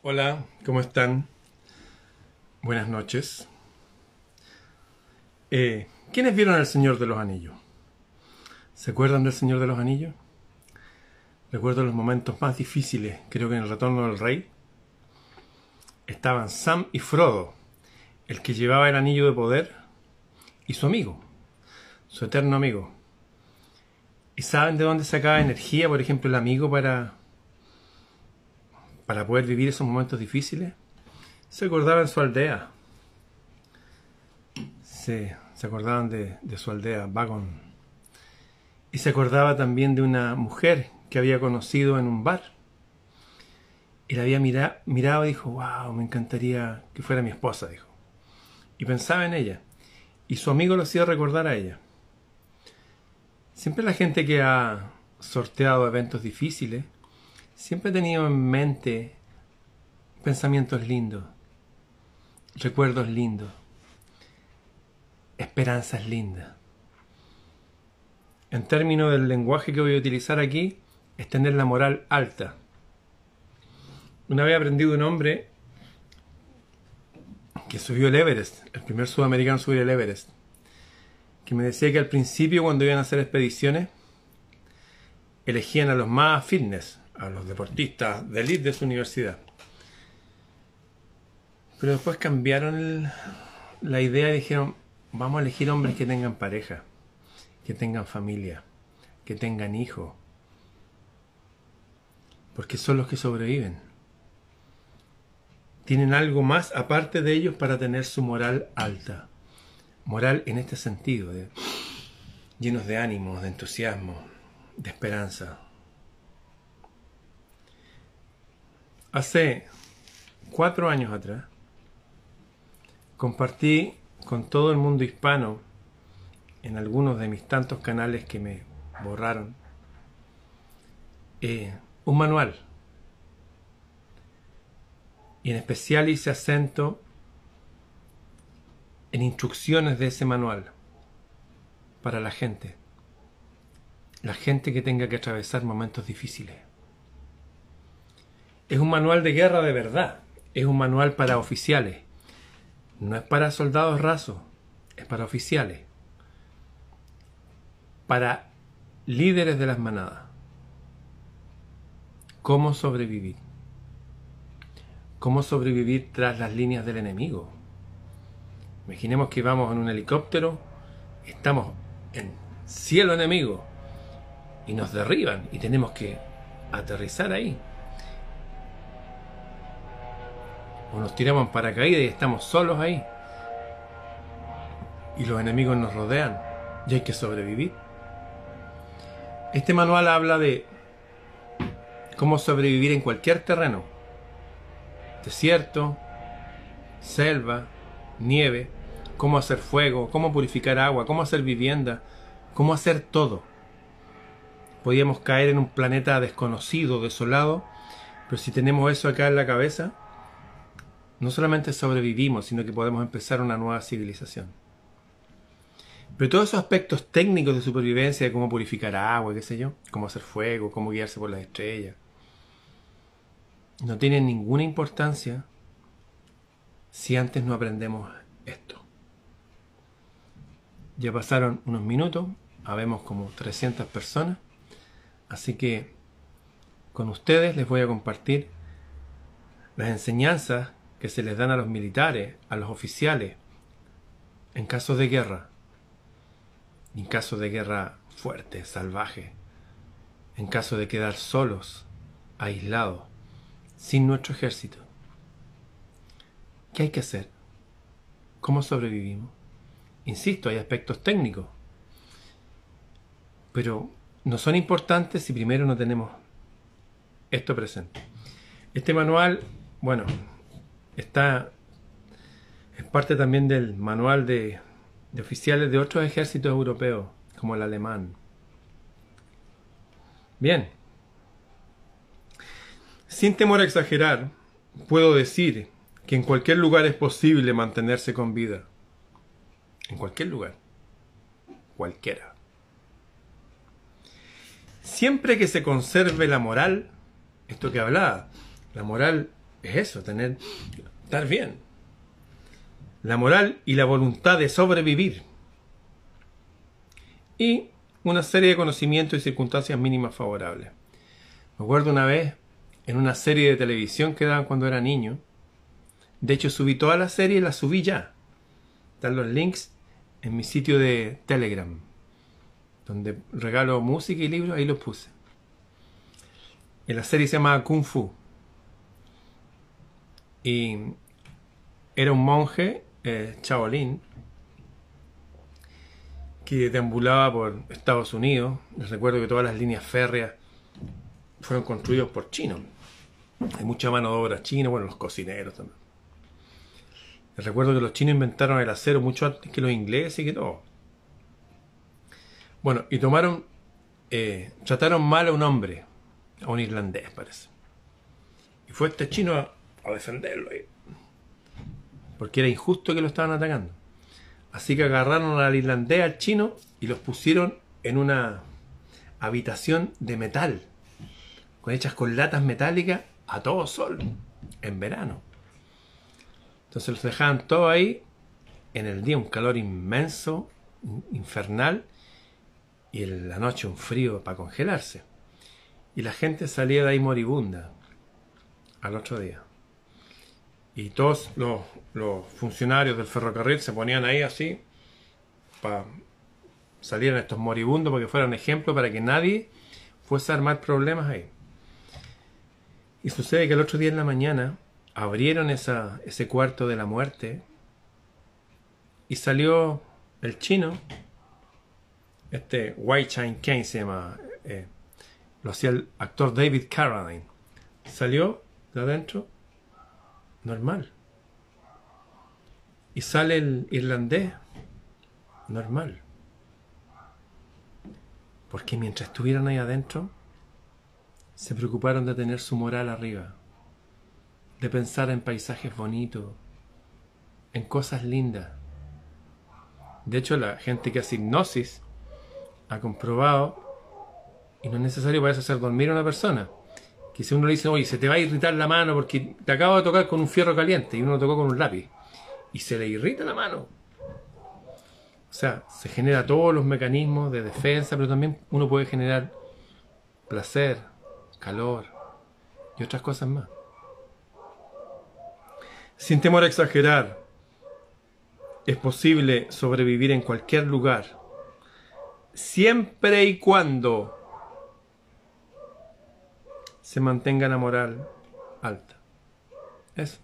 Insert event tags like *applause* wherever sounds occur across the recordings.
Hola, ¿cómo están? Buenas noches. Eh, ¿Quiénes vieron El Señor de los Anillos? ¿Se acuerdan del Señor de los Anillos? Recuerdo los momentos más difíciles, creo que en el Retorno del Rey. Estaban Sam y Frodo, el que llevaba el anillo de poder, y su amigo, su eterno amigo. ¿Y saben de dónde sacaba energía, por ejemplo, el amigo para para poder vivir esos momentos difíciles, se acordaban de su aldea. Se, se acordaban de, su aldea, Vagon. Y se acordaba también de una mujer que había conocido en un bar. Y la había mirado y dijo, wow, me encantaría que fuera mi esposa, dijo. Y pensaba en ella. Y su amigo lo hacía recordar a ella. Siempre la gente que ha sorteado eventos difíciles Siempre he tenido en mente pensamientos lindos, recuerdos lindos, esperanzas lindas. En términos del lenguaje que voy a utilizar aquí, es tener la moral alta. Una vez aprendí de un hombre que subió el Everest, el primer sudamericano a subir el Everest, que me decía que al principio cuando iban a hacer expediciones, elegían a los más fitness, a los deportistas de elite de su universidad. Pero después cambiaron la idea y dijeron, vamos a elegir hombres que tengan pareja, que tengan familia, que tengan hijos, porque son los que sobreviven. Tienen algo más aparte de ellos para tener su moral alta. Moral en este sentido, de, llenos de ánimo, de entusiasmo, de esperanza. Hace cuatro años atrás compartí con todo el mundo hispano en algunos de mis tantos canales que me borraron eh, un manual. Y en especial hice acento en instrucciones de ese manual para la gente. La gente que tenga que atravesar momentos difíciles es un manual de guerra de verdad. Es un manual para oficiales. No es para soldados rasos, es para oficiales. Para líderes de las manadas. ¿Cómo sobrevivir? ¿Cómo sobrevivir tras las líneas del enemigo? Imaginemos que vamos en un helicóptero, estamos en cielo enemigo y nos derriban y tenemos que aterrizar ahí. O nos tiramos en paracaídas y estamos solos ahí. Y los enemigos nos rodean y hay que sobrevivir. Este manual habla de cómo sobrevivir en cualquier terreno. Desierto, selva, nieve, cómo hacer fuego, cómo purificar agua, cómo hacer vivienda, cómo hacer todo. Podíamos caer en un planeta desconocido, desolado, pero si tenemos eso acá en la cabeza, no solamente sobrevivimos, sino que podemos empezar una nueva civilización. Pero todos esos aspectos técnicos de supervivencia, de cómo purificar agua, qué sé yo, cómo hacer fuego, cómo guiarse por las estrellas, no tienen ninguna importancia si antes no aprendemos esto. Ya pasaron unos minutos, habemos como 300 personas, así que con ustedes les voy a compartir las enseñanzas que se les dan a los militares, a los oficiales, en caso de guerra, en caso de guerra fuerte, salvaje, en caso de quedar solos, aislados, sin nuestro ejército. ¿Qué hay que hacer? ¿Cómo sobrevivimos? Insisto, hay aspectos técnicos, pero no son importantes si primero no tenemos esto presente. Este manual, bueno, está es parte también del manual de, oficiales de otros ejércitos europeos, como el alemán. Bien, sin temor a exagerar, puedo decir que en cualquier lugar es posible mantenerse con vida. En cualquier lugar. Cualquiera. Siempre que se conserve la moral, esto que hablaba, la moral es eso, tener, estar bien. La moral y la voluntad de sobrevivir. Y una serie de conocimientos y circunstancias mínimas favorables. Me acuerdo una vez en una serie de televisión que daban cuando era niño. De hecho, subí toda la serie y la subí ya. Están los links en mi sitio de Telegram, donde regalo música y libros, ahí los puse. En la serie se llama Kung Fu. Y era un monje, eh, Shaolin, que deambulaba por Estados Unidos. Les recuerdo que todas las líneas férreas fueron construidas por chinos. Hay mucha mano de obra china, bueno, los cocineros también. Les recuerdo que los chinos inventaron el acero mucho antes que los ingleses y que todo. Bueno, y tomaron, eh, trataron mal a un hombre, a un irlandés parece. Y fue este chino a, a defenderlo. Porque era injusto que lo estaban atacando. Así que agarraron al irlandés, al chino, y los pusieron en una habitación de metal, con hechas con latas metálicas a todo sol, en verano. Entonces los dejaban todo ahí, en el día un calor inmenso, infernal, y en la noche un frío para congelarse. Y la gente salía de ahí moribunda al otro día. Y todos los, los funcionarios del ferrocarril se ponían ahí así para salir estos moribundos porque fueran ejemplo para que nadie fuese a armar problemas ahí. Y sucede que el otro día en la mañana abrieron esa, ese cuarto de la muerte y salió el chino, este White Shine Kane se llama, eh, lo hacía el actor David Carradine, salió de adentro normal. Y sale el irlandés normal. Porque mientras estuvieran ahí adentro, se preocuparon de tener su moral arriba, de pensar en paisajes bonitos, en cosas lindas. De hecho, la gente que hace hipnosis ha comprobado, y no es necesario para eso hacer dormir a una persona, que si uno le dice, oye, se te va a irritar la mano porque te acabo de tocar con un fierro caliente y uno lo tocó con un lápiz, y se le irrita la mano. O sea, se genera todos los mecanismos de defensa, pero también uno puede generar placer, calor y otras cosas más. Sin temor a exagerar, es posible sobrevivir en cualquier lugar, siempre y cuando se mantenga la moral alta. Eso.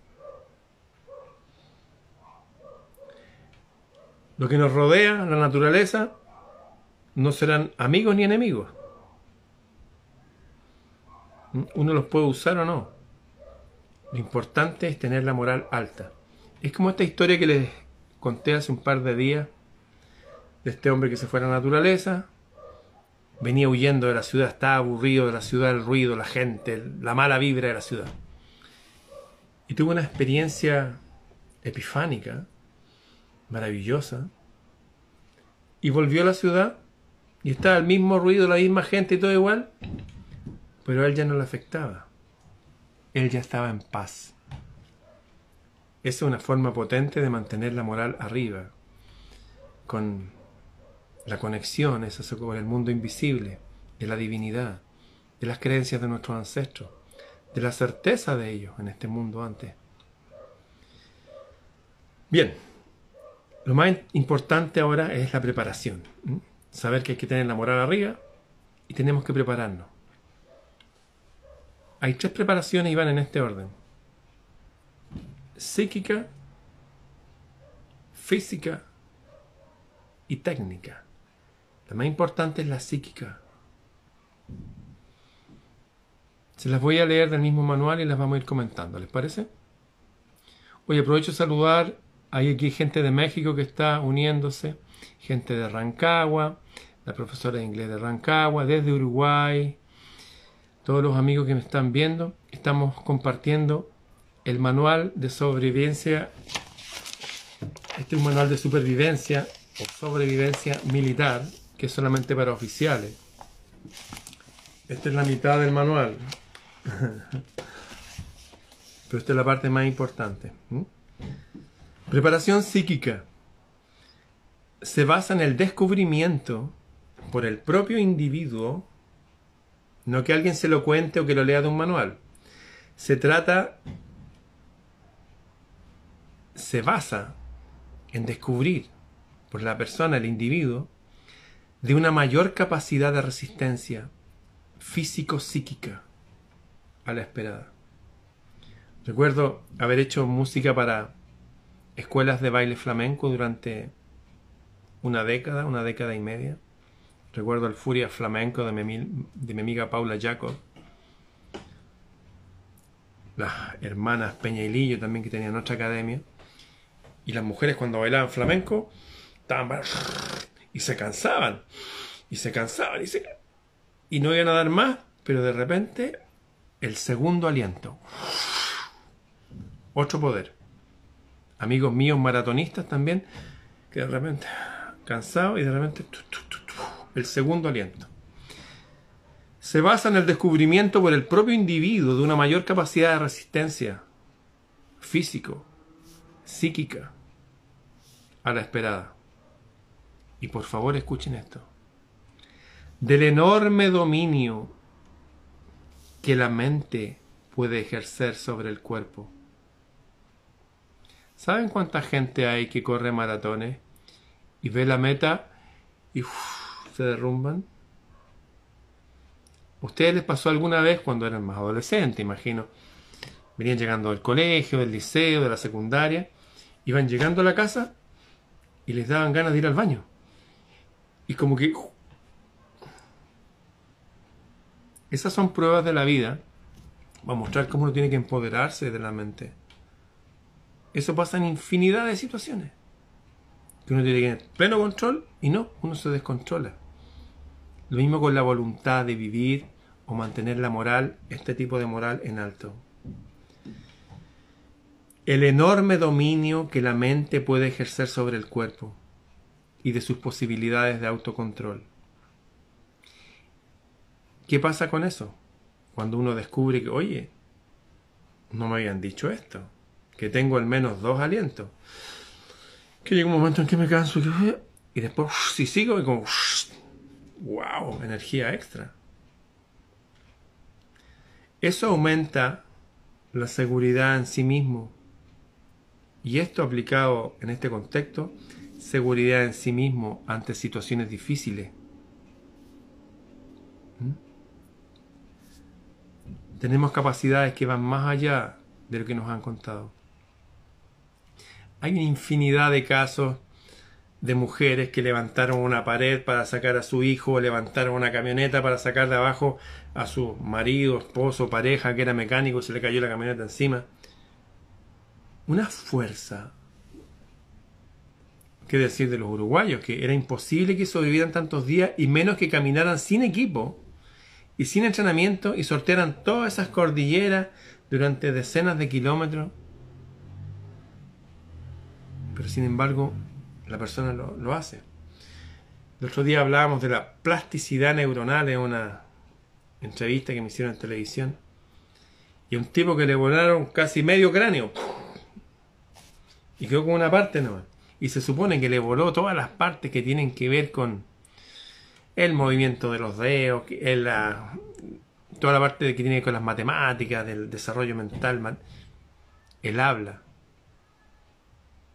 Lo que nos rodea, la naturaleza, no serán amigos ni enemigos. Uno los puede usar o no. Lo importante es tener la moral alta. Es como esta historia que les conté hace un par de días de este hombre que se fue a la naturaleza, venía huyendo de la ciudad, estaba aburrido de la ciudad, el ruido, la gente, la mala vibra de la ciudad. Y tuvo una experiencia epifánica, maravillosa, y volvió a la ciudad y estaba el mismo ruido, la misma gente y todo igual, pero a él ya no le afectaba. Él ya estaba en paz. Esa es una forma potente de mantener la moral arriba, con la conexión, esa con el mundo invisible, de la divinidad, de las creencias de nuestros ancestros, de la certeza de ellos en este mundo antes. Bien, lo más importante ahora es la preparación. Saber que hay que tener la moral arriba y tenemos que prepararnos. Hay tres preparaciones y van en este orden. Psíquica, física y técnica. La más importante es la psíquica. Se las voy a leer del mismo manual y las vamos a ir comentando, ¿les parece? Hoy aprovecho de saludar, hay aquí gente de México que está uniéndose, gente de Rancagua, la profesora de inglés de Rancagua, desde Uruguay, todos los amigos que me están viendo, estamos compartiendo el manual de sobrevivencia. Este es un manual de supervivencia o sobrevivencia militar, es solamente para oficiales. Esta es la mitad del manual. *laughs* pero esta es la parte más importante. Preparación psíquica se basa en el descubrimiento por el propio individuo, no que alguien se lo cuente o que lo lea de un manual. Se trata, se basa en descubrir por la persona, el individuo, de una mayor capacidad de resistencia físico-psíquica a la esperada. Recuerdo haber hecho música para escuelas de baile flamenco durante una década, una década y media. Recuerdo el Furia Flamenco de mi, de mi amiga Paula Jacob. Las hermanas Peña y Lillo también que tenían otra academia. Y las mujeres cuando bailaban flamenco estaban y se cansaban. Y se cansaban y se y no iban a dar más, pero de repente el segundo aliento. Otro poder. Amigos míos maratonistas también, que de repente cansado y de repente el segundo aliento. Se basa en el descubrimiento por el propio individuo de una mayor capacidad de resistencia físico, psíquica, a la esperada. Y por favor escuchen esto. Del enorme dominio que la mente puede ejercer sobre el cuerpo. ¿Saben cuánta gente hay que corre maratones y ve la meta y se derrumban? ¿Ustedes les pasó alguna vez cuando eran más adolescentes, imagino? Venían llegando del colegio, del liceo, de la secundaria, iban llegando a la casa y les daban ganas de ir al baño. Y como que... Esas son pruebas de la vida. Va a mostrar cómo uno tiene que empoderarse de la mente. Eso pasa en infinidad de situaciones. Que uno tiene que tener pleno control y no, uno se descontrola. Lo mismo con la voluntad de vivir o mantener la moral, este tipo de moral en alto. El enorme dominio que la mente puede ejercer sobre el cuerpo y de sus posibilidades de autocontrol. ¿Qué pasa con eso? Cuando uno descubre que, oye, no me habían dicho esto que tengo al menos dos alientos. Que llega un momento en que me canso y después, si sigo, y como, wow, energía extra. Eso aumenta la seguridad en sí mismo. Y esto aplicado en este contexto, seguridad en sí mismo ante situaciones difíciles. ¿Mm? Tenemos capacidades que van más allá de lo que nos han contado. Hay una infinidad de casos de mujeres que levantaron una pared para sacar a su hijo, levantaron una camioneta para sacar de abajo a su marido, esposo, pareja que era mecánico se le cayó la camioneta encima. Una fuerza. ¿Qué decir de los uruguayos? Que era imposible que sobrevivieran tantos días y menos que caminaran sin equipo y sin entrenamiento y sortearan todas esas cordilleras durante decenas de kilómetros pero sin embargo la persona lo, hace. El otro día hablábamos de la plasticidad neuronal en una entrevista que me hicieron en televisión. Y un tipo que le volaron casi medio cráneo. Y quedó con una parte nomás. Y se supone que le voló todas las partes que tienen que ver con el movimiento de los dedos, la, toda la parte que tiene que ver con las matemáticas, del desarrollo mental, el habla.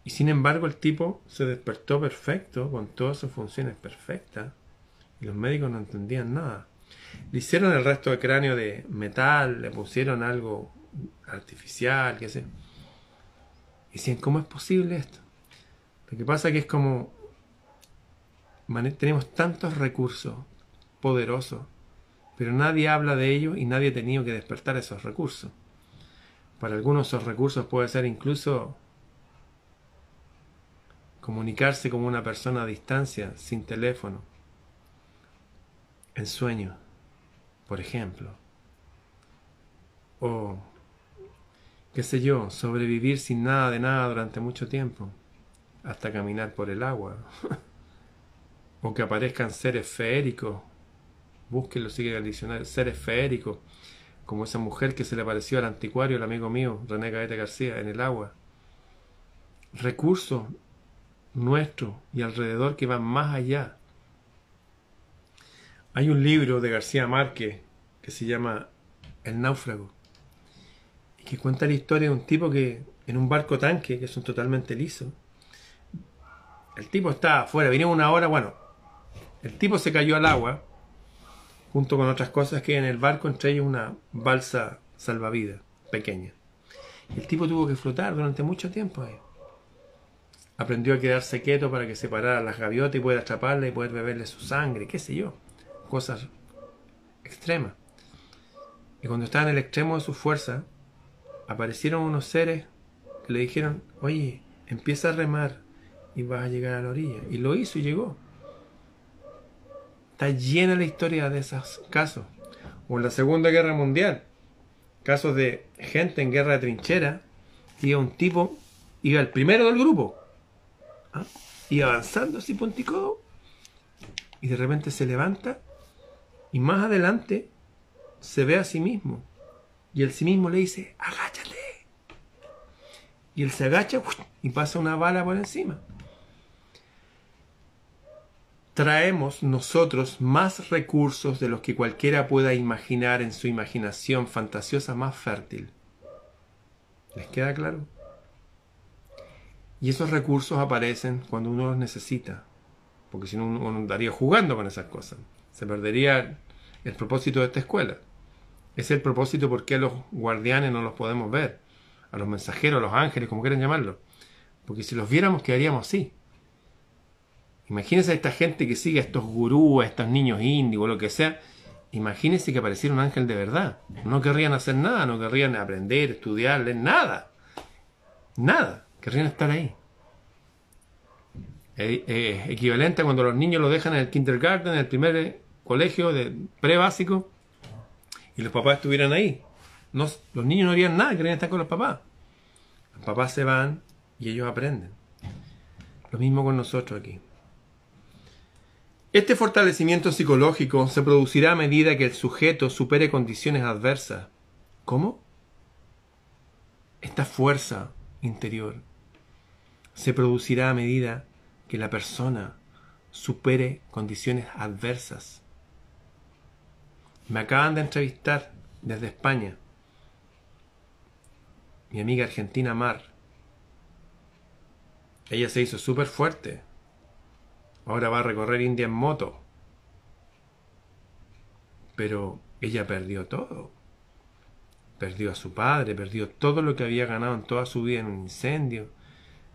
Y sin embargo el tipo se despertó perfecto, con todas sus funciones perfectas. Y los médicos no entendían nada. Le hicieron el resto del cráneo de metal, le pusieron algo artificial, qué sé. Y decían, ¿cómo es posible esto? Lo que pasa es que es como... Tenemos tantos recursos poderosos, pero nadie habla de ellos y nadie ha tenido que despertar esos recursos. Para algunos esos recursos puede ser incluso comunicarse como una persona a distancia, sin teléfono, en sueño, por ejemplo. O, qué sé yo, sobrevivir sin nada de nada durante mucho tiempo, hasta caminar por el agua. *laughs* o que aparezcan seres feéricos, búsquenlo, sigue el diccionario, seres feéricos, como esa mujer que se le apareció al anticuario, el amigo mío, René Gaeta García, en el agua. Recursos nuestros y alrededor que van más allá. Hay un libro de García Márquez que se llama El náufrago y que cuenta la historia de un tipo que en un barco tanque, que son totalmente liso, el tipo está afuera, vino una hora, bueno, el tipo se cayó al agua junto con otras cosas que en el barco, entre ellos una balsa salvavidas pequeña. el tipo tuvo que flotar durante mucho tiempo ahí. Aprendió a quedarse quieto para que se parara las gaviotas y pueda atraparla y poder beberle su sangre, qué sé yo. Cosas extremas. Y cuando estaba en el extremo de su fuerza, aparecieron unos seres que le dijeron, oye, empieza a remar y vas a llegar a la orilla. Y lo hizo y llegó. Está llena la historia de esos casos. O en la Segunda Guerra Mundial, casos de gente en guerra de trinchera, iba un tipo, iba el primero del grupo, ¿ah? y avanzando así ponticodo, y de repente se levanta, y más adelante se ve a sí mismo, y el sí mismo le dice, agáchate. Y él se agacha y pasa una bala por encima traemos nosotros más recursos de los que cualquiera pueda imaginar en su imaginación fantasiosa más fértil. ¿Les queda claro? Y esos recursos aparecen cuando uno los necesita, porque si no uno andaría jugando con esas cosas. Se perdería el propósito de esta escuela. Es el propósito por qué a los guardianes no los podemos ver, a los mensajeros, a los ángeles, como quieran llamarlo. Porque si los viéramos quedaríamos así. Imagínense a esta gente que sigue a estos gurús, a estos niños índigos, lo que sea. Imagínense que apareciera un ángel de verdad. No querrían hacer nada, no querrían aprender, estudiar, nada. Nada. Querrían estar ahí. Es equivalente a cuando los niños lo dejan en el kindergarten, en el primer colegio de pre-básico, y los papás estuvieran ahí. los niños no harían nada, querían estar con los papás. Los papás se van y ellos aprenden. Lo mismo con nosotros aquí. Este fortalecimiento psicológico se producirá a medida que el sujeto supere condiciones adversas. ¿Cómo? Esta fuerza interior se producirá a medida que la persona supere condiciones adversas. Me acaban de entrevistar desde España mi amiga argentina Mar. Ella se hizo súper fuerte Ahora va a recorrer India en moto. Pero ella perdió todo. Perdió a su padre, perdió todo lo que había ganado en toda su vida en un incendio.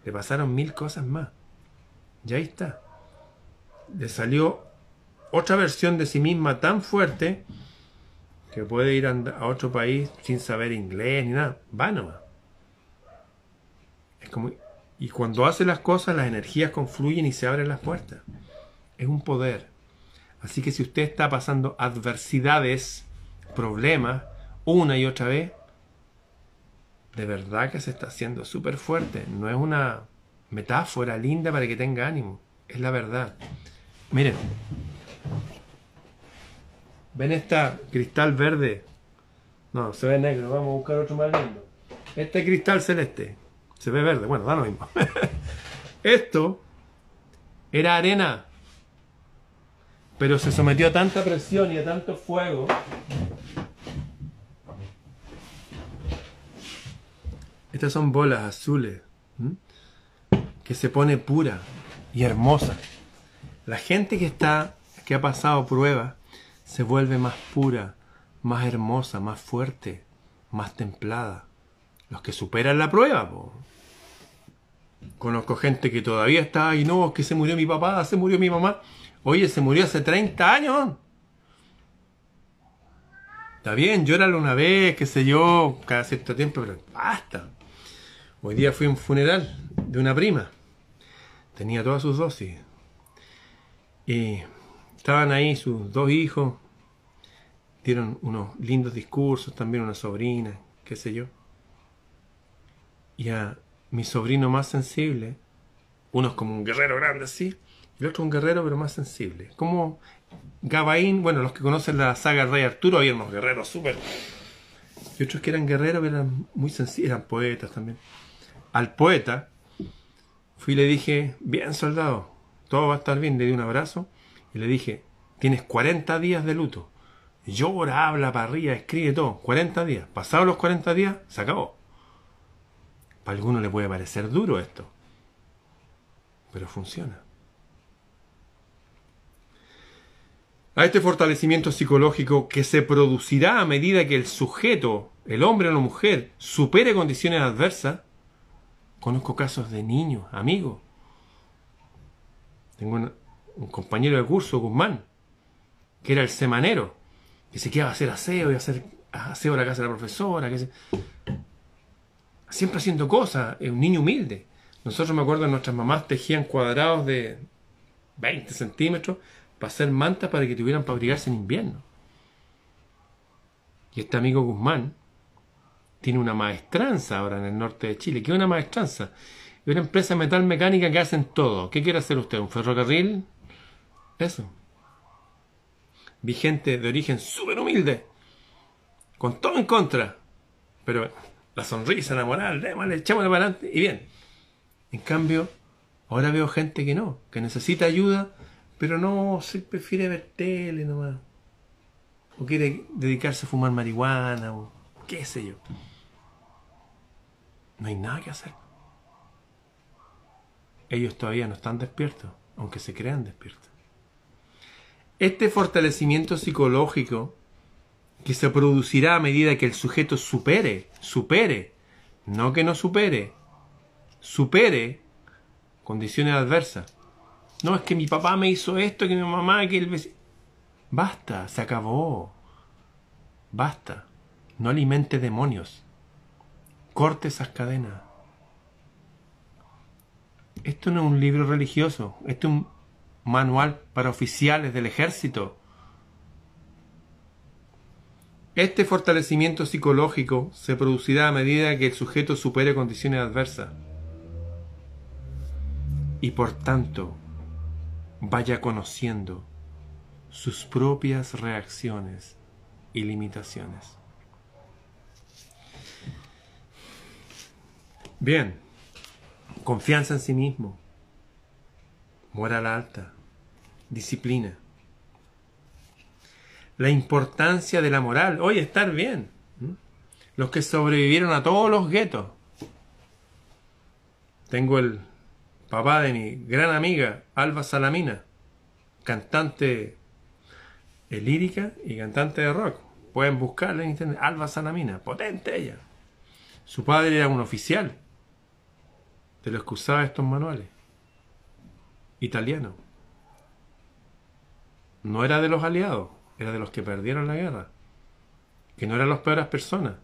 Le pasaron mil cosas más. Y ahí está. Le salió otra versión de sí misma tan fuerte que puede ir a otro país sin saber inglés ni nada. Va nomás. Es como y cuando hace las cosas, las energías confluyen y se abren las puertas. Es un poder. Así que si usted está pasando adversidades, problemas, una y otra vez, de verdad que se está haciendo súper fuerte. No es una metáfora linda para que tenga ánimo. Es la verdad. Miren. ¿Ven esta cristal verde? No, se ve negro. Vamos a buscar otro más lindo. Este cristal celeste. Se ve verde, bueno, da lo mismo. *laughs* Esto era arena, pero se sometió a tanta presión y a tanto fuego Estas son bolas azules que se pone pura y hermosa. La gente que está, que ha pasado prueba, se vuelve más pura, más hermosa, más fuerte, más templada. Los que superan la prueba, Conozco gente que todavía está ahí, no, que se murió mi papá, se murió mi mamá. Oye, se murió hace 30 años. Está bien, llóralo una vez, qué sé yo, cada cierto tiempo, pero basta. Hoy día fui a un funeral de una prima. Tenía todas sus dosis. Y estaban ahí sus dos hijos. Dieron unos lindos discursos, también una sobrina, qué sé yo. Y a, mi sobrino más sensible, uno es como un guerrero grande así, y el otro un guerrero pero más sensible. Como Gabaín, bueno, los que conocen la saga Rey Arturo, hay unos guerreros súper y otros que eran guerreros, que eran muy sencillos, eran poetas también. Al poeta fui y le dije, bien soldado, todo va a estar bien, le di un abrazo y le dije, tienes 40 días de luto. Llora, habla para arriba, escribe todo. 40 días. Pasados los 40 días, se acabó. Para algunos le puede parecer duro esto. Pero funciona. a este fortalecimiento psicológico que se producirá a medida que el sujeto, el hombre o la mujer, supere condiciones adversas. Conozco casos de niños, amigos. Tengo un, compañero de curso, Guzmán, que era el semanero, que se quedaba a hacer aseo y hacer aseo a la casa de la profesora, que siempre haciendo cosas, es un niño humilde. Nosotros me acuerdo, nuestras mamás tejían cuadrados de 20 centímetros para hacer mantas para que tuvieran para abrigarse en invierno. Y este amigo Guzmán tiene una maestranza ahora en el norte de Chile. ¿Qué es una maestranza? Es una empresa metal mecánica que hacen todo. ¿Qué quiere hacer usted? ¿Un ferrocarril? Eso. Vi gente de origen súper humilde, con todo en contra. Pero la sonrisa, la moral, démosle, echémosle para adelante y bien. En cambio, ahora veo gente que no, que necesita ayuda pero no, se prefiere ver tele nomás. O quiere dedicarse a fumar marihuana, o qué sé yo. No hay nada que hacer. Ellos todavía no están despiertos, aunque se crean despiertos. Este fortalecimiento psicológico que se producirá a medida que el sujeto supere, supere, no que no supere, supere condiciones adversas no, es que mi papá me hizo esto, que mi mamá, que el vecino. Basta, se acabó. Basta. No alimente demonios. Corte esas cadenas. Esto no es un libro religioso, esto es un manual para oficiales del ejército. Este fortalecimiento psicológico se producirá a medida que el sujeto supere condiciones adversas. Y por tanto, vaya conociendo sus propias reacciones y limitaciones. Bien, confianza en sí mismo, moral alta, disciplina. La importancia de la moral, oye, estar bien. Los que sobrevivieron a todos los guetos. Tengo el papá de mi gran amiga Alba Salamina, cantante lírica y cantante de rock. Pueden buscarla en internet. Alba Salamina, potente ella. Su padre era un oficial de los que estos manuales. Italiano. No era de los aliados, era de los que perdieron la guerra. Que no eran las peores personas.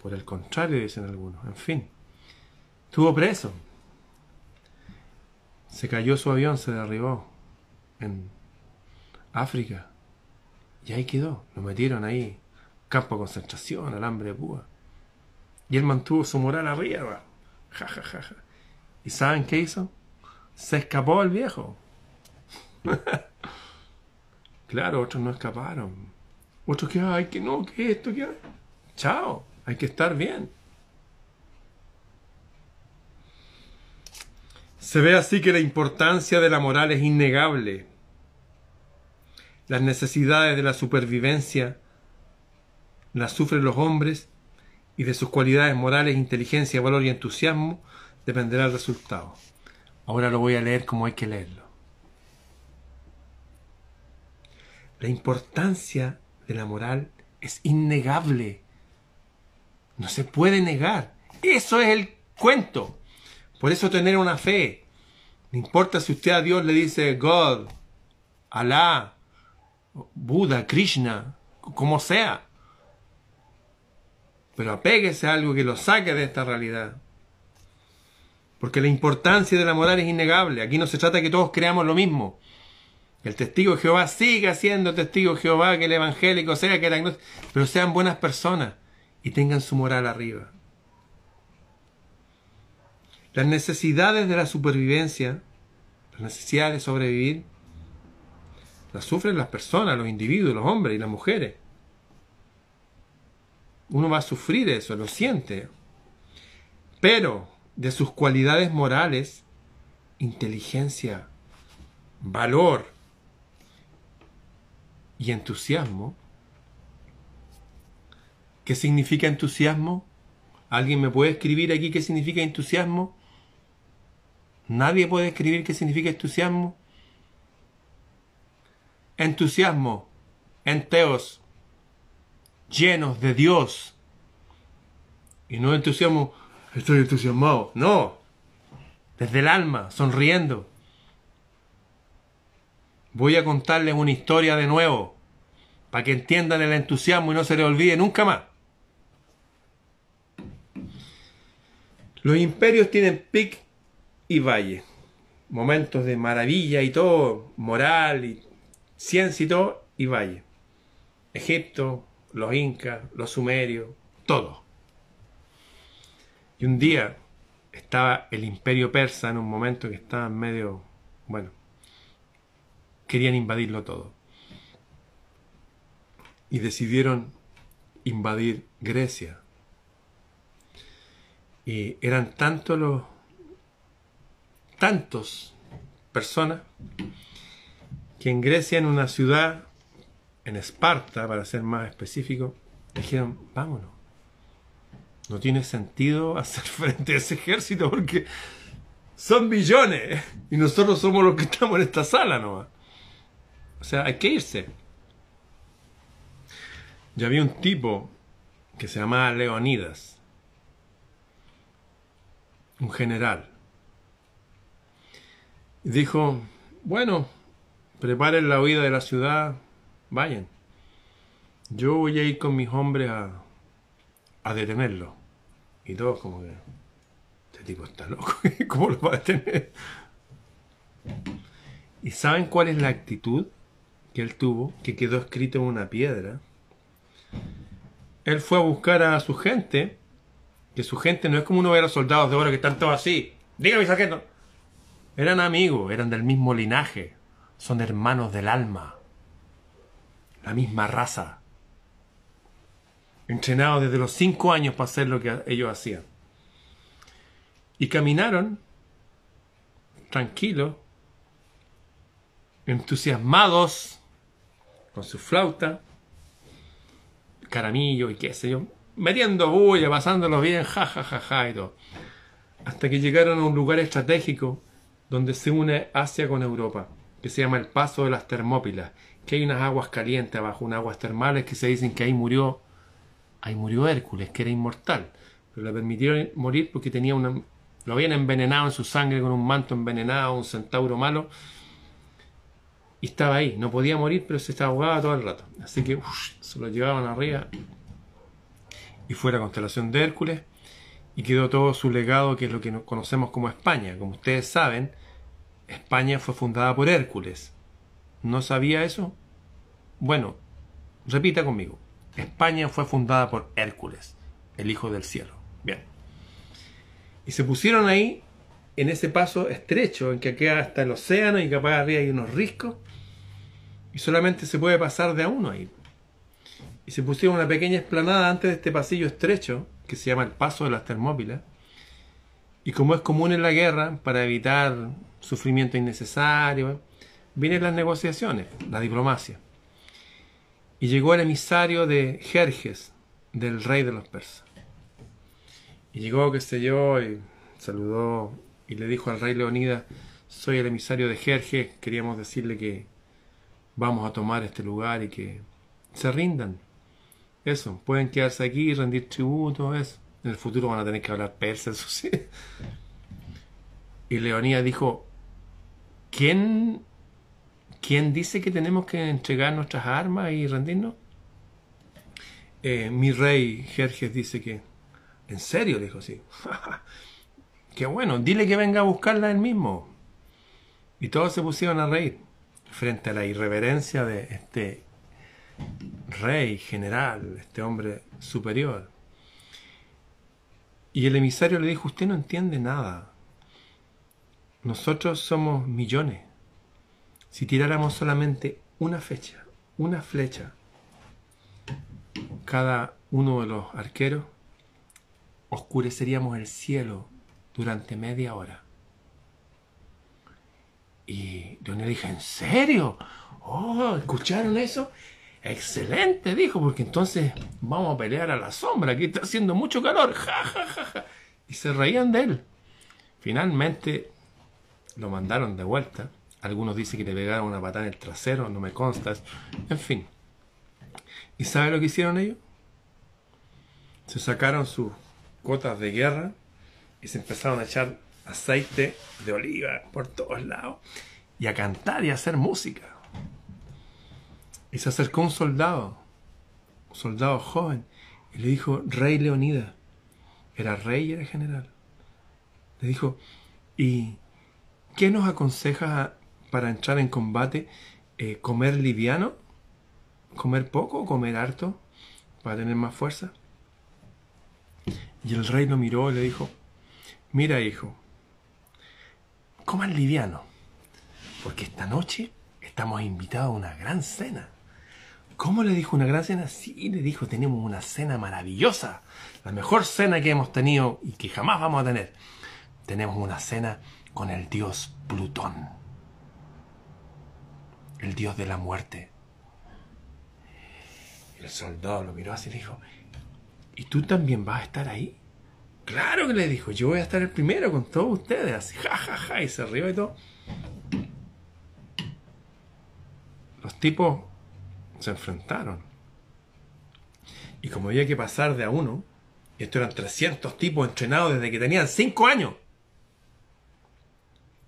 Por el contrario, dicen algunos. En fin. Estuvo preso. Se cayó su avión, se derribó en África. Y ahí quedó. Lo metieron ahí. Campo de concentración, alambre de púa. Y él mantuvo su moral arriba. Ja, ja, ja, ja. ¿Y saben qué hizo? Se escapó el viejo. *laughs* claro, otros no escaparon. Otros que, ay, que no, que esto, que... Chao, hay que estar bien. Se ve así que la importancia de la moral es innegable. Las necesidades de la supervivencia las sufren los hombres y de sus cualidades morales, inteligencia, valor y entusiasmo dependerá el resultado. Ahora lo voy a leer como hay que leerlo. La importancia de la moral es innegable. No se puede negar. Eso es el cuento. Por eso tener una fe. No importa si usted a Dios le dice God, Alá, Buda, Krishna, como sea. Pero apéguese a algo que lo saque de esta realidad. Porque la importancia de la moral es innegable. Aquí no se trata de que todos creamos lo mismo. Que el testigo de Jehová siga siendo testigo de Jehová, que el evangélico sea, que el agnóstico, pero sean buenas personas y tengan su moral arriba. Las necesidades de la supervivencia, las necesidades de sobrevivir, las sufren las personas, los individuos, los hombres y las mujeres. Uno va a sufrir eso, lo siente. Pero de sus cualidades morales, inteligencia, valor y entusiasmo, ¿qué significa entusiasmo? ¿Alguien me puede escribir aquí qué significa entusiasmo? ¿Nadie puede escribir qué significa entusiasmo? Entusiasmo, enteos, llenos de Dios. Y no entusiasmo, estoy entusiasmado. No, desde el alma, sonriendo. Voy a contarles una historia de nuevo, para que entiendan el entusiasmo y no se les olvide nunca más. Los imperios tienen pic y valle, momentos de maravilla y todo, moral y ciencia y todo, y valle. Egipto, los incas, los sumerios, todo. Y un día estaba el imperio persa en un momento que estaba medio, bueno, querían invadirlo todo. Y decidieron invadir Grecia. Y eran tantos los tantos personas que en Grecia, en una ciudad, en Esparta, para ser más específico, dijeron, vámonos. No tiene sentido *laughs* hacer frente a ese ejército porque son millones y nosotros somos los que estamos en esta sala ¿no? O sea, hay que irse. Ya había un tipo que se llamaba Leonidas, un general. Dijo, bueno, preparen la huida de la ciudad, vayan. Yo voy a ir con mis hombres a, a detenerlo. Y todos como que, este tipo está loco, *laughs* ¿cómo lo va a detener? ¿Y saben cuál es la actitud que él tuvo, que quedó escrito en una piedra? Él fue a buscar a su gente, que su gente no es como uno ve a los soldados de oro que están todos así. Dígame, sargento. Eran amigos, eran del mismo linaje, son hermanos del alma, la misma raza entrenados desde los cinco años para hacer lo que ellos hacían. Y caminaron tranquilos, entusiasmados, con su flauta, caramillo y qué sé yo, metiendo bulla, pasándolo bien, ja, ja, ja, ja y todo. Hasta que llegaron a un lugar estratégico donde se une Asia con Europa, que se llama el Paso de las Termópilas, que hay unas aguas calientes abajo, unas aguas termales que se dicen que ahí murió Ahí murió Hércules, que era inmortal, pero le permitieron morir porque tenía una, lo habían envenenado en su sangre con un manto envenenado, un centauro malo, y estaba ahí, no podía morir, pero se estaba ahogado todo el rato. Así que se lo llevaban arriba y fue la constelación de Hércules y quedó todo su legado, que es lo que conocemos como España. Como ustedes saben, España fue fundada por Hércules. ¿No sabía eso? Bueno, repita conmigo. España fue fundada por Hércules, el Hijo del Cielo. Bien. Y se pusieron ahí, en ese paso estrecho, en que queda hasta el océano y capaz arriba hay unos riscos, y solamente se puede pasar de a uno ahí. Y se pusieron una pequeña explanada antes de este pasillo estrecho, que se llama el Paso de las Termópilas, y como es común en la guerra, para evitar sufrimiento innecesario, vienen las negociaciones, la diplomacia. Y llegó el emisario de Jerjes, del rey de los persas. Y llegó, qué sé yo, y saludó y le dijo al rey Leonidas, soy el emisario de Jerjes, queríamos decirle que vamos a tomar este lugar y que se rindan. Eso, pueden quedarse aquí rendir tributo, eso. En el futuro van a tener que hablar persa, eso sí. Y Leonidas dijo, ¿quién ¿Quién dice que tenemos que entregar nuestras armas y rendirnos? Eh, mi rey Jerjes dice que... ¿En serio? Dijo así. *laughs* Qué bueno, dile que venga a buscarla él mismo. Y todos se pusieron a reír frente a la irreverencia de este rey general, este hombre superior. Y el emisario le dijo, usted no entiende nada. Nosotros somos millones si tiráramos solamente una fecha, una flecha, cada uno de los arqueros, oscureceríamos el cielo durante media hora. Y le dije, ¿en serio? Oh, ¿escucharon eso? Excelente, dijo, porque entonces vamos a pelear a la sombra, aquí está haciendo mucho calor. Ja, ja, ja, ja. Y se reían de él. Finalmente lo mandaron de vuelta. Algunos dicen que le pegaron una patada en el trasero, no me consta. En fin. ¿Y sabe lo que hicieron ellos? Se sacaron sus cotas de guerra y se empezaron a echar aceite de oliva por todos lados y a cantar y a hacer música. Y se acercó un soldado, un soldado joven, y le dijo, Rey Leonida, era rey y era general. Le dijo, ¿y qué nos aconseja para entrar en combate? Eh, ¿Comer liviano? ¿Comer poco o comer harto? Para tener más fuerza. Y el rey lo miró y le dijo, mira hijo, coman liviano, porque esta noche estamos invitados a una gran cena. ¿Cómo le dijo una gran cena? Sí, le dijo, tenemos una cena maravillosa, la mejor cena que hemos tenido y que jamás vamos a tener. Tenemos una cena con el dios Plutón, el dios de la muerte. El soldado lo miró así y le dijo, ¿y tú también vas a estar ahí? Claro que le dijo, yo voy a estar el primero con todos ustedes, así, ja, y se rió y todo. Los tipos se enfrentaron. Y como había que pasar de a uno, esto eran 300 tipos entrenados desde que tenían 5 años.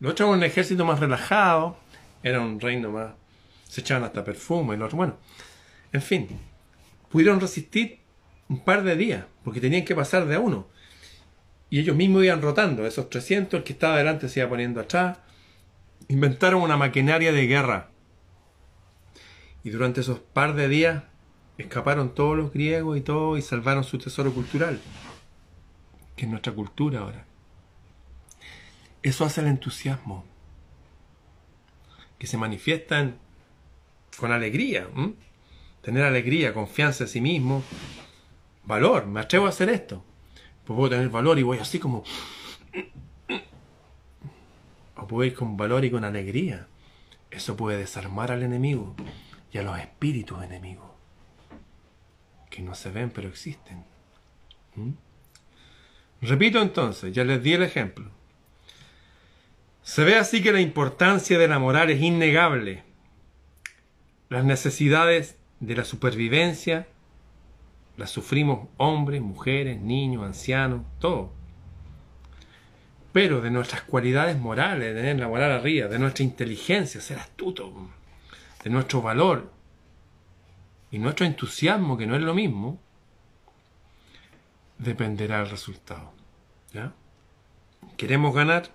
Los otros eran un ejército más relajado, era un reino más. Se echaban hasta perfume y los Bueno, en fin, pudieron resistir un par de días, porque tenían que pasar de a uno. Y ellos mismos iban rotando, esos 300, el que estaba delante se iba poniendo atrás. Inventaron una maquinaria de guerra. Y durante esos par de días escaparon todos los griegos y todo y salvaron su tesoro cultural, que es nuestra cultura ahora. Eso hace el entusiasmo, que se manifiesta con alegría, tener alegría, confianza en sí mismo, valor, me atrevo a hacer esto, pues puedo tener valor y voy así como... O puedo ir con valor y con alegría. Eso puede desarmar al enemigo y a los espíritus enemigos, que no se ven pero existen. ¿Mm? Repito entonces, ya les di el ejemplo. Se ve así que la importancia de la moral es innegable. Las necesidades de la supervivencia las sufrimos hombres, mujeres, niños, ancianos, todo. Pero de nuestras cualidades morales, de tener la moral arriba, de nuestra inteligencia, ser astuto, de nuestro valor y nuestro entusiasmo, que no es lo mismo, dependerá el resultado. ¿ya? Queremos ganar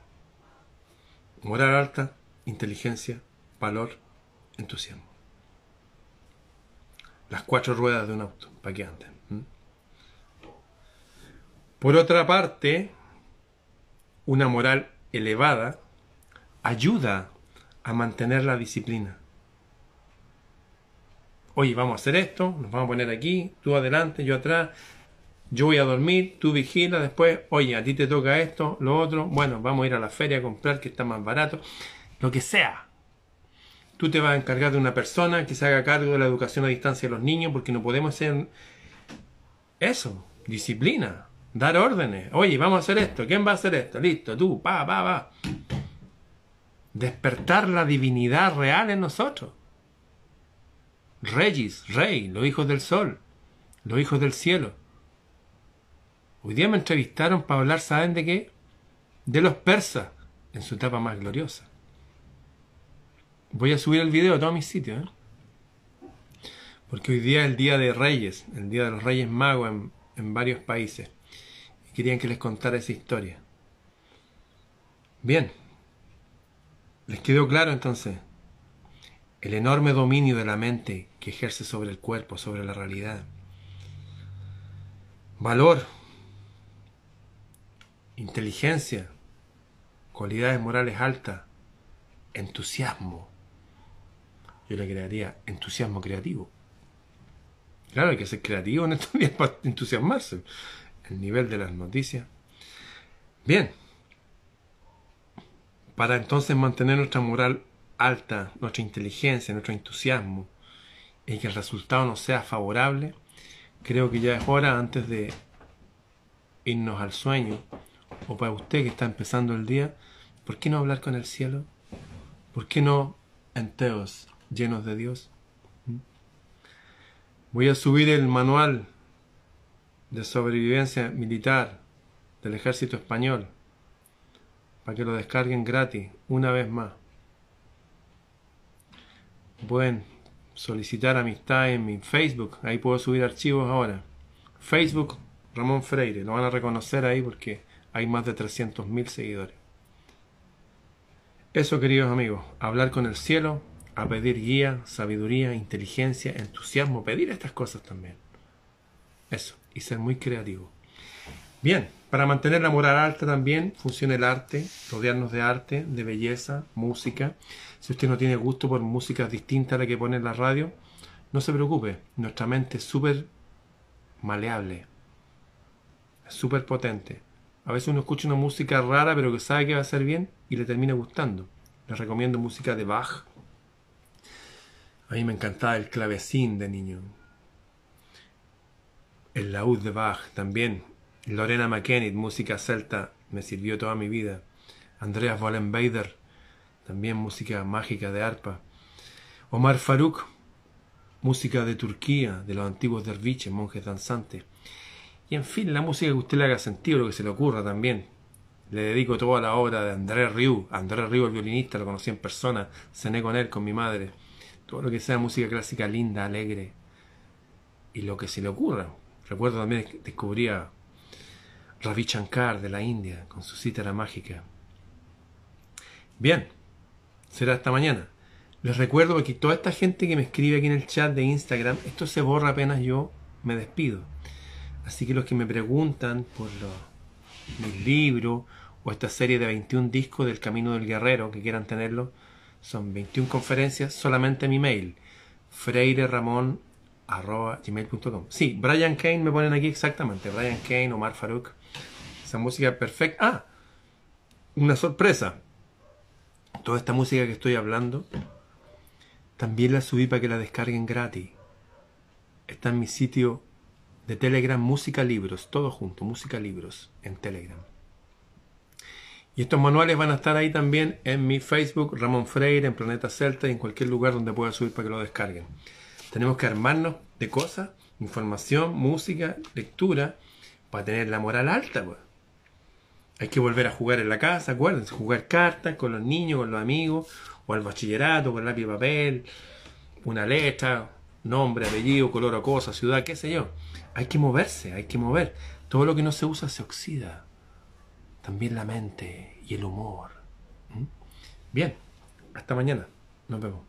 moral alta, inteligencia, valor, entusiasmo. Las cuatro ruedas de un auto, para que anden. Por otra parte, una moral elevada ayuda a mantener la disciplina. Oye, vamos a hacer esto, nos vamos a poner aquí, tú adelante, yo atrás, yo voy a dormir, tú vigila, después, oye, a ti te toca esto, lo otro, bueno, vamos a ir a la feria a comprar que está más barato, lo que sea. Tú te vas a encargar de una persona que se haga cargo de la educación a distancia de los niños porque no podemos hacer eso, disciplina, dar órdenes. Oye, vamos a hacer esto, ¿quién va a hacer esto? Listo, tú, pa, pa, pa. Despertar la divinidad real en nosotros. Regis, rey, los hijos del sol, los hijos del cielo. Hoy día me entrevistaron para hablar, ¿saben de qué? De los persas en su etapa más gloriosa. Voy a subir el video a todos mis sitios, ¿eh? porque hoy día es el día de reyes, el día de los reyes magos en, varios países. Y querían que les contara esa historia. Bien, ¿les quedó claro entonces? el enorme dominio de la mente que ejerce sobre el cuerpo, sobre la realidad. Valor, inteligencia, cualidades morales altas, entusiasmo. Yo le crearía entusiasmo creativo. Claro, hay que ser creativo en estos *laughs* días para entusiasmarse. El nivel de las noticias. Bien. Para entonces mantener nuestra moral alta, nuestra inteligencia, nuestro entusiasmo, y que el resultado no sea favorable, creo que ya es hora antes de irnos al sueño, o para usted que está empezando el día, ¿por qué no hablar con el cielo? ¿Por qué no enteos llenos de Dios? Voy a subir el manual de sobrevivencia militar del ejército español para que lo descarguen gratis una vez más. Pueden solicitar amistad en mi Facebook, ahí puedo subir archivos ahora. Facebook Ramón Freire, lo van a reconocer ahí porque hay más de 300.000 seguidores. Eso, queridos amigos, hablar con el cielo, a pedir guía, sabiduría, inteligencia, entusiasmo, pedir estas cosas también. Eso, y ser muy creativo. Bien, para mantener la moral alta también funciona el arte, rodearnos de arte, de belleza, música. Si usted no tiene gusto por música distinta a la que pone en la radio, no se preocupe, nuestra mente es súper maleable, súper potente. A veces uno escucha una música rara pero que sabe que va a ser bien y le termina gustando. Les recomiendo música de Bach. A mí me encantaba el clavecín de niño. El laúd de Bach también. Lorena McKennitt, música celta, me sirvió toda mi vida. Andreas Wallenbader, también música mágica de arpa. Omar Farouk, música de Turquía, de los antiguos derviches, monjes danzantes. Y en fin, la música que usted le haga sentido, lo que se le ocurra también. Le dedico toda la obra de Andrés Riu. Andrés Riu, el violinista, lo conocí en persona, cené con él, con mi madre. Todo lo que sea música clásica linda, alegre. Y lo que se le ocurra. Recuerdo también descubría Ravi Shankar de la India, con su cítara mágica. Bien, será hasta mañana. Les recuerdo que toda esta gente que me escribe aquí en el chat de Instagram, esto se borra apenas yo me despido. Así que los que me preguntan por mis libros o esta serie de 21 discos del Camino del Guerrero que quieran tenerlo, son 21 conferencias solamente en mi mail, freireramon.gmail.com. Sí, Brian Kane me ponen aquí exactamente, Brian Kane, Omar Farouk, esa música perfecta. Ah, una sorpresa. Toda esta música que estoy hablando, también la subí para que la descarguen gratis. Está en mi sitio de Telegram Música Libros, todo junto, Música Libros en Telegram. Y estos manuales van a estar ahí también en mi Facebook, Ramón Freire, en Planeta Celta y en cualquier lugar donde pueda subir para que lo descarguen. Tenemos que armarnos de cosas, información, música, lectura, para tener la moral alta. Pues. Hay que volver a jugar en la casa, acuérdense, jugar cartas con los niños, con los amigos, o al bachillerato, con lápiz y papel, una letra, nombre, apellido, color o cosa, ciudad, qué sé yo. Hay que moverse, hay que mover. Todo lo que no se usa se oxida. También la mente y el humor. ¿Mm? Bien, hasta mañana. Nos vemos.